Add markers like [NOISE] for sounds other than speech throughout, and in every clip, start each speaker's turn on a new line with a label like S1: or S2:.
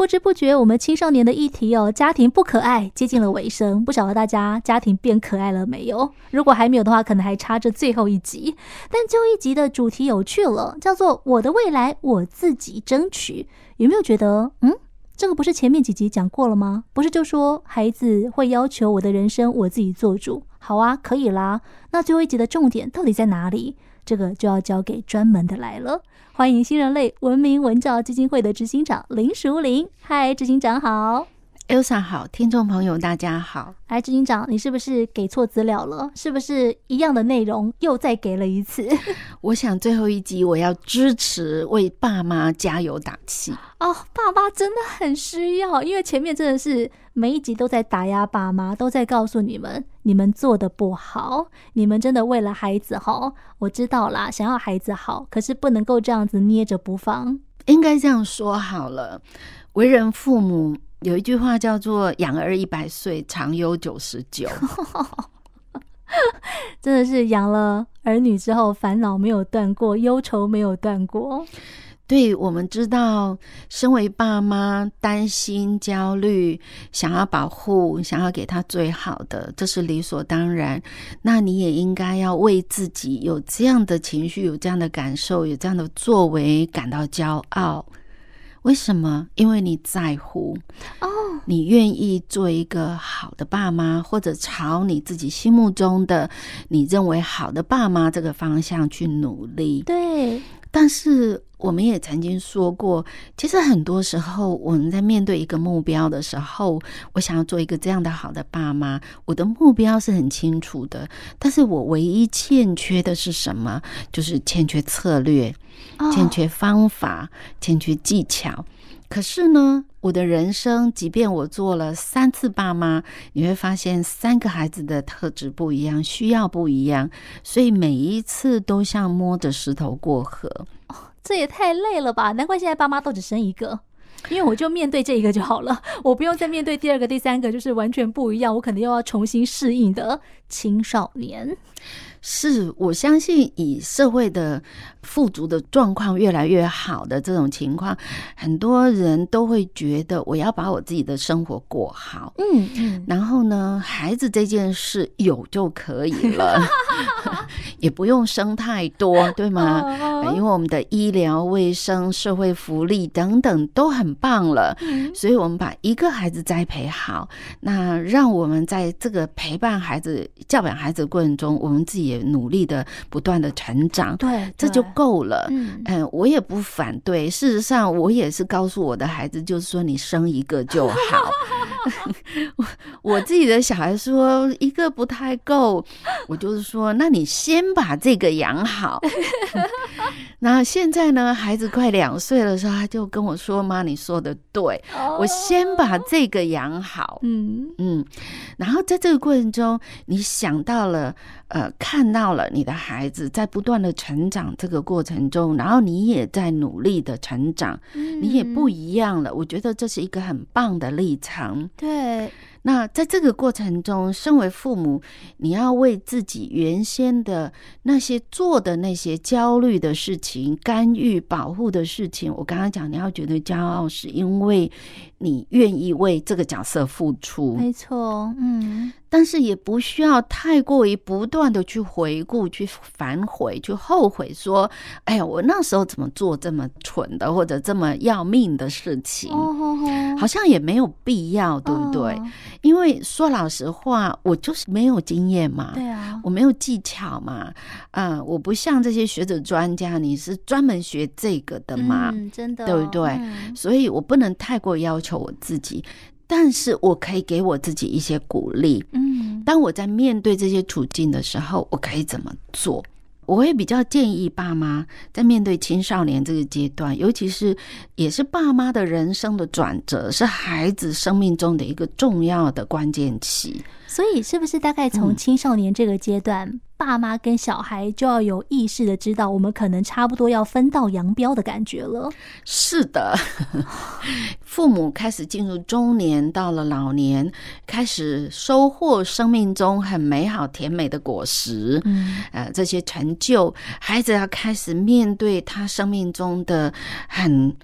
S1: 不知不觉，我们青少年的议题哦，家庭不可爱，接近了尾声。不晓得大家家庭变可爱了没有？如果还没有的话，可能还差着最后一集。但最后一集的主题有趣了，叫做“我的未来我自己争取”。有没有觉得，嗯，这个不是前面几集讲过了吗？不是就说孩子会要求我的人生我自己做主？好啊，可以啦。那最后一集的重点到底在哪里？这个就要交给专门的来了。欢迎新人类文明文教基金会的执行长林淑玲。嗨，执行长好
S2: ，Elsa 好，听众朋友大家好。
S1: 哎，执行长，你是不是给错资料了？是不是一样的内容又再给了一次？[LAUGHS]
S2: 我想最后一集我要支持，为爸妈加油打气。[LAUGHS]
S1: 哦，爸妈真的很需要，因为前面真的是每一集都在打压爸妈，都在告诉你们你们做的不好，你们真的为了孩子好。我知道啦，想要孩子好，可是不能够这样子捏着不放。
S2: 应该这样说好了，为人父母有一句话叫做“养儿一百岁，长忧九十九”，[LAUGHS]
S1: 真的是养了儿女之后，烦恼没有断过，忧愁没有断过。
S2: 对，我们知道，身为爸妈，担心、焦虑，想要保护，想要给他最好的，这是理所当然。那你也应该要为自己有这样的情绪、有这样的感受、有这样的作为感到骄傲。为什么？因为你在乎哦，你愿意做一个好的爸妈，或者朝你自己心目中的你认为好的爸妈这个方向去努力。
S1: 对。
S2: 但是我们也曾经说过，其实很多时候我们在面对一个目标的时候，我想要做一个这样的好的爸妈，我的目标是很清楚的，但是我唯一欠缺的是什么？就是欠缺策略，欠缺方法，欠缺技巧。可是呢，我的人生，即便我做了三次爸妈，你会发现三个孩子的特质不一样，需要不一样，所以每一次都像摸着石头过河。
S1: 哦，这也太累了吧？难怪现在爸妈都只生一个，因为我就面对这一个就好了，我不用再面对第二个、第三个，就是完全不一样，我可能又要重新适应的青少年。
S2: 是，我相信以社会的富足的状况越来越好的这种情况，很多人都会觉得我要把我自己的生活过好，嗯嗯，然后呢，孩子这件事有就可以了，[LAUGHS] 也不用生太多，对吗？因为我们的医疗卫生、社会福利等等都很棒了，所以我们把一个孩子栽培好，那让我们在这个陪伴孩子、教养孩子的过程中，我们自己。也努力的不断的成长，对，这就够了。嗯嗯，我也不反对。事实上，我也是告诉我的孩子，就是说你生一个就好。我 [LAUGHS] 我自己的小孩说一个不太够，我就是说，那你先把这个养好。[LAUGHS] 那现在呢，孩子快两岁的时候，他就跟我说：“妈，你说的对，我先把这个养好。”嗯嗯，然后在这个过程中，你想到了。呃，看到了你的孩子在不断的成长这个过程中，然后你也在努力的成长，你也不一样了。我觉得这是一个很棒的历程。
S1: 对。
S2: 那在这个过程中，身为父母，你要为自己原先的那些做的那些焦虑的事情、干预、保护的事情，我刚刚讲，你要觉得骄傲，是因为你愿意为这个角色付出。
S1: 没错，嗯，
S2: 但是也不需要太过于不断的去回顾、去反悔、去后悔，说：“哎呀，我那时候怎么做这么蠢的，或者这么要命的事情？”好像也没有必要，对不对？因为说老实话，我就是没有经验嘛，
S1: 对啊，
S2: 我没有技巧嘛，嗯，我不像这些学者专家，你是专门学这个的嘛，
S1: 嗯，真的，
S2: 对不对？嗯，所以我不能太过要求我自己，但是我可以给我自己一些鼓励。嗯，当我在面对这些处境的时候，我可以怎么做？我会比较建议爸妈在面对青少年这个阶段，尤其是也是爸妈的人生的转折，是孩子生命中的一个重要的关键期。
S1: 所以，是不是大概从青少年这个阶段，嗯、爸妈跟小孩就要有意识的知道，我们可能差不多要分道扬镳的感觉了？
S2: 是的，[LAUGHS] 父母开始进入中年，到了老年，开始收获生命中很美好甜美的果实。嗯，呃，这些成就，孩子要开始面对他生命中的很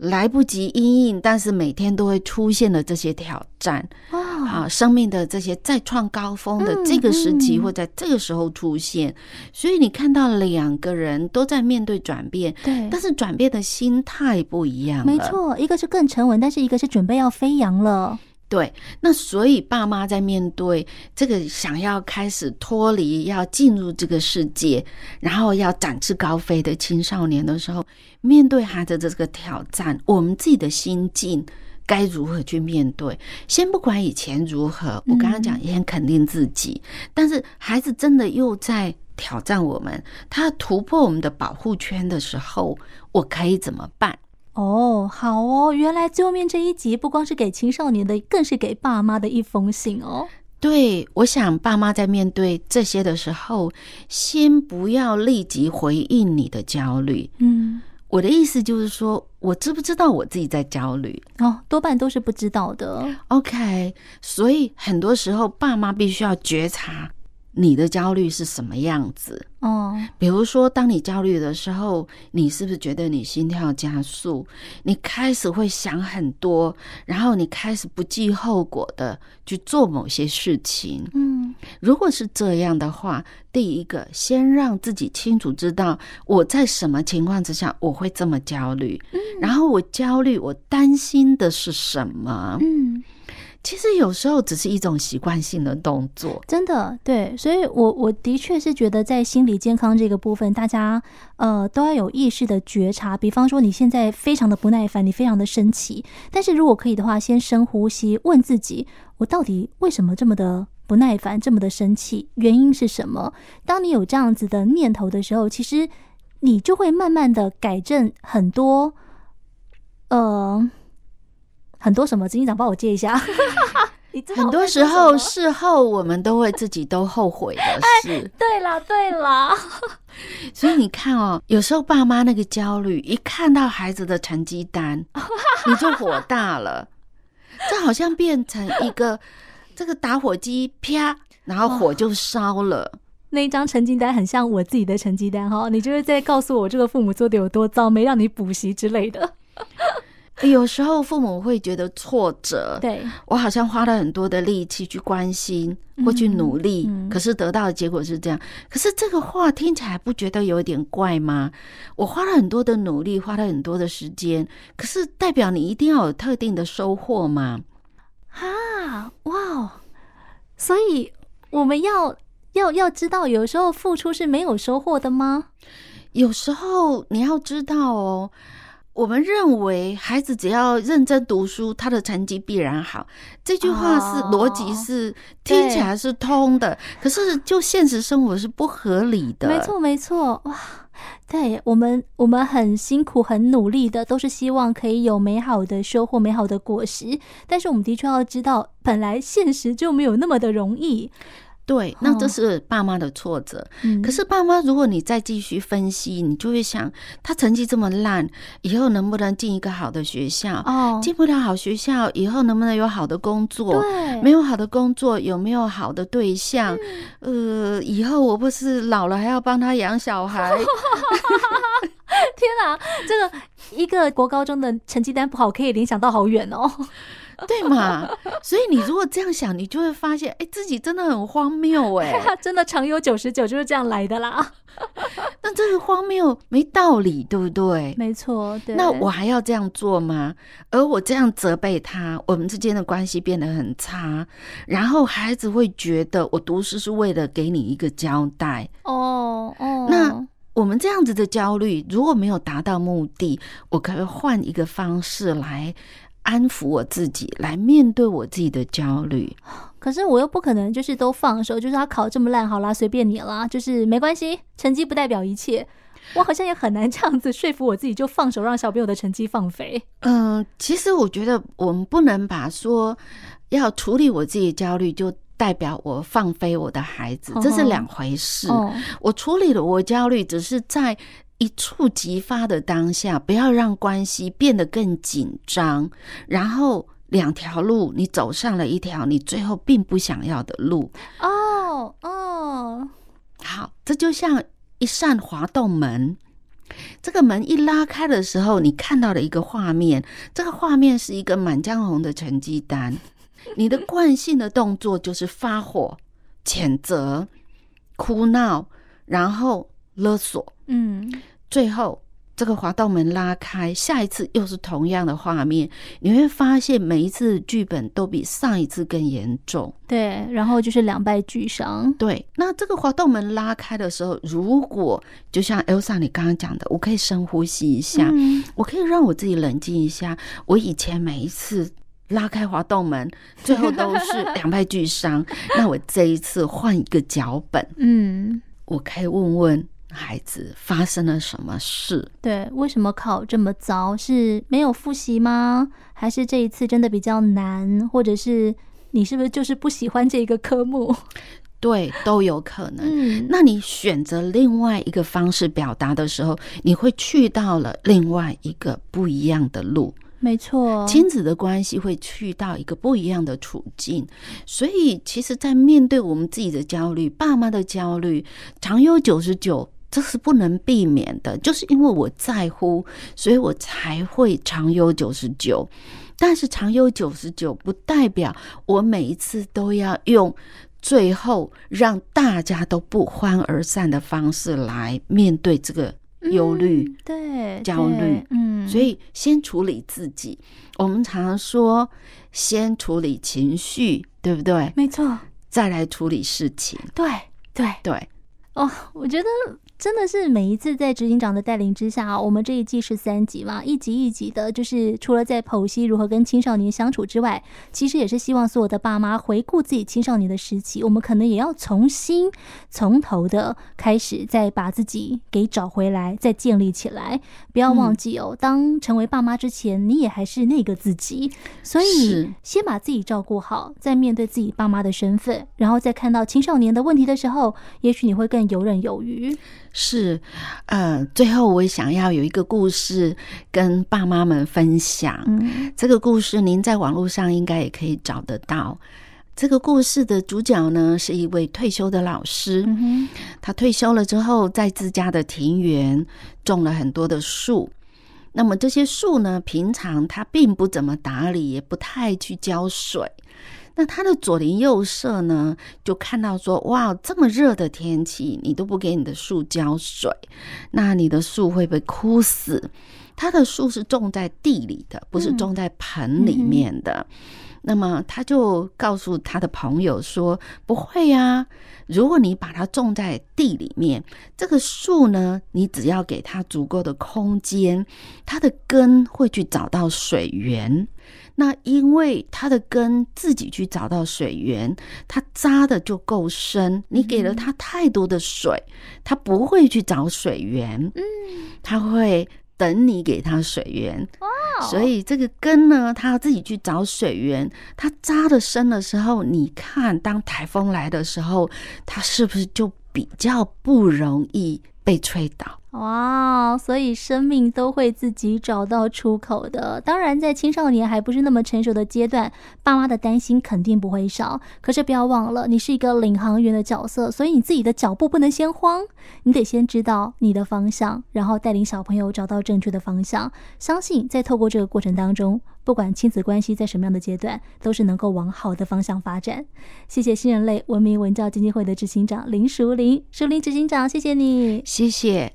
S2: 来不及应应，但是每天都会出现的这些挑战，啊，生命的这些再创高峰的这个时期，或在这个时候出现，所以你看到两个人都在面对转变，对，但是转变的心态不一样，
S1: 没错，一个是更沉稳，但是一个是准备要飞扬了。
S2: 对，那所以爸妈在面对这个想要开始脱离、要进入这个世界，然后要展翅高飞的青少年的时候，面对孩子的这个挑战，我们自己的心境该如何去面对？先不管以前如何，我刚刚讲也很肯定自己，嗯、但是孩子真的又在挑战我们，他突破我们的保护圈的时候，我可以怎么办？
S1: 哦，好哦，原来最后面这一集不光是给青少年的，更是给爸妈的一封信哦。
S2: 对，我想爸妈在面对这些的时候，先不要立即回应你的焦虑。嗯，我的意思就是说，我知不知道我自己在焦虑？
S1: 哦，多半都是不知道的。
S2: OK，所以很多时候爸妈必须要觉察。你的焦虑是什么样子？哦，比如说，当你焦虑的时候，你是不是觉得你心跳加速？你开始会想很多，然后你开始不计后果的去做某些事情。嗯，如果是这样的话，第一个，先让自己清楚知道我在什么情况之下我会这么焦虑，嗯，然后我焦虑，我担心的是什么？嗯。其实有时候只是一种习惯性的动作，
S1: 真的对，所以我我的确是觉得在心理健康这个部分，大家呃都要有意识的觉察。比方说你现在非常的不耐烦，你非常的生气，但是如果可以的话，先深呼吸，问自己：我到底为什么这么的不耐烦，这么的生气？原因是什么？当你有这样子的念头的时候，其实你就会慢慢的改正很多，呃。很多什么？执行长帮我借一下。[LAUGHS]
S2: 很多时候事后我们都会自己都后悔的事。
S1: 哎、[LAUGHS] 对啦，对啦。[LAUGHS]
S2: 所以你看哦，有时候爸妈那个焦虑，一看到孩子的成绩单，你就火大了。这好像变成一个这个打火机，啪，然后火就烧了。
S1: 那一张成绩单很像我自己的成绩单哈，你就是在告诉我这个父母做的有多糟，没让你补习之类的。
S2: 有时候父母会觉得挫折，
S1: 对，
S2: 我好像花了很多的力气去关心或去努力，可是得到的结果是这样。可是这个话听起来不觉得有点怪吗？我花了很多的努力，花了很多的时间，可是代表你一定要有特定的收获吗？
S1: 啊，哇！所以我们要要要知道，有时候付出是没有收获的吗？
S2: 有时候你要知道哦。我们认为孩子只要认真读书，他的成绩必然好。这句话是逻辑是听起来是通的，可是就现实生活是不合理的。
S1: 没错，没错，哇，对我们，我们很辛苦、很努力的，都是希望可以有美好的收获、美好的果实。但是我们的确要知道，本来现实就没有那么的容易。
S2: 对，那这是爸妈的挫折。嗯、可是爸妈，如果你再继续分析，你就会想，他成绩这么烂，以后能不能进一个好的学校？哦，进不了好学校，以后能不能有好的工作？对，没有好的工作，有没有好的对象？嗯、呃，以后我不是老了还要帮他养小孩？[LAUGHS]
S1: 天哪，这个一个国高中的成绩单不好，可以联想到好远哦。[LAUGHS]
S2: 对嘛？所以你如果这样想，你就会发现，哎，自己真的很荒谬哎！[LAUGHS]
S1: 真的常有九十九就是这样来的啦。[LAUGHS]
S2: 那这个荒谬没道理，对不对？
S1: 没错，对。
S2: 那我还要这样做吗？而我这样责备他，我们之间的关系变得很差，然后孩子会觉得我读书是为了给你一个交代。哦哦。那我们这样子的焦虑，如果没有达到目的，我可以换一个方式来。安抚我自己，来面对我自己的焦虑。
S1: 可是我又不可能就是都放手，就是他考这么烂，好啦，随便你啦，就是没关系，成绩不代表一切。我好像也很难这样子说服我自己，就放手让小朋友的成绩放飞。
S2: 嗯，其实我觉得我们不能把说要处理我自己的焦虑，就代表我放飞我的孩子，这是两回事。哦，我处理了我焦虑，只是在。一触即发的当下，不要让关系变得更紧张，然后两条路你走上了一条你最后并不想要的路。
S1: 哦哦，好，
S2: 这就像一扇滑动门，这个门一拉开的时候，你看到了一个画面，这个画面是一个《满江红》的成绩单。你的惯性的动作就是发火、谴责、哭闹，然后勒索。嗯，最后。这个滑道门拉开，下一次又是同样的画面，你会发现每一次剧本都比上一次更严重。
S1: 对，然后就是两败俱伤。
S2: 对，那这个滑道门拉开的时候，如果就像 Elsa 你刚刚讲的，我可以深呼吸一下，嗯、我可以让我自己冷静一下。我以前每一次拉开滑动门，最后都是两败俱伤。[LAUGHS] 那我这一次换一个脚本，嗯，我可以问问。孩子发生了什么事？
S1: 对，为什么考这么糟？是没有复习吗？还是这一次真的比较难？或者是你是不是就是不喜欢这个科目？
S2: 对，都有可能。嗯，那你选择另外一个方式表达的时候，你会去到了另外一个不一样的路。
S1: 没错，
S2: 亲子的关系会去到一个不一样的处境，所以其实，在面对我们自己的焦虑、爸妈的焦虑，常有九十九。这是不能避免的，就是因为我在乎，所以我才会常有九十九。但是常有九十九，不代表我每一次都要用最后让大家都不欢而散的方式来面对这个忧虑、
S1: 嗯、对
S2: 焦虑。嗯，所以先处理自己。我们常常说，先处理情绪，对不对？
S1: 没错。
S2: 再来处理事情。
S1: 对对
S2: 对。
S1: 哦，我觉得。真的是每一次在执行长的带领之下，我们这一季是三集嘛，一集一集的，就是除了在剖析如何跟青少年相处之外，其实也是希望所有的爸妈回顾自己青少年的时期，我们可能也要重新从头的开始，再把自己给找回来，再建立起来。不要忘记哦，当成为爸妈之前，你也还是那个自己，所以先把自己照顾好，再面对自己爸妈的身份，然后再看到青少年的问题的时候，也许你会更游刃有余。
S2: 是，呃，最后我也想要有一个故事跟爸妈们分享。嗯，这个故事您在网络上应该也可以找得到。这个故事的主角呢，是一位退休的老师。嗯，他退休了之后，在自家的庭园种了很多的树。那么这些树呢，平常他并不怎么打理，也不太去浇水。那他的左邻右舍呢，就看到说：“哇，这么热的天气，你都不给你的树浇水，那你的树会被枯死。”他的树是种在地里的，不是种在盆里面的。嗯、那么他就告诉他的朋友说：“不会呀，如果你把它种在地里面，这个树呢，你只要给它足够的空间，它的根会去找到水源。”那因为它的根自己去找到水源，它扎的就够深。你给了它太多的水，它不会去找水源。嗯，它会等你给它水源。哇，所以这个根呢，它要自己去找水源。它扎的深的时候，你看，当台风来的时候，它是不是就比较不容易被吹倒？
S1: 哇，所以生命都会自己找到出口的。当然，在青少年还不是那么成熟的阶段，爸妈的担心肯定不会少。可是不要忘了，你是一个领航员的角色，所以你自己的脚步不能先慌，你得先知道你的方向，然后带领小朋友找到正确的方向。相信在透过这个过程当中，不管亲子关系在什么样的阶段，都是能够往好的方向发展。谢谢新人类文明文教基金会的执行长林淑玲，淑玲执行长，谢谢你，
S2: 谢谢。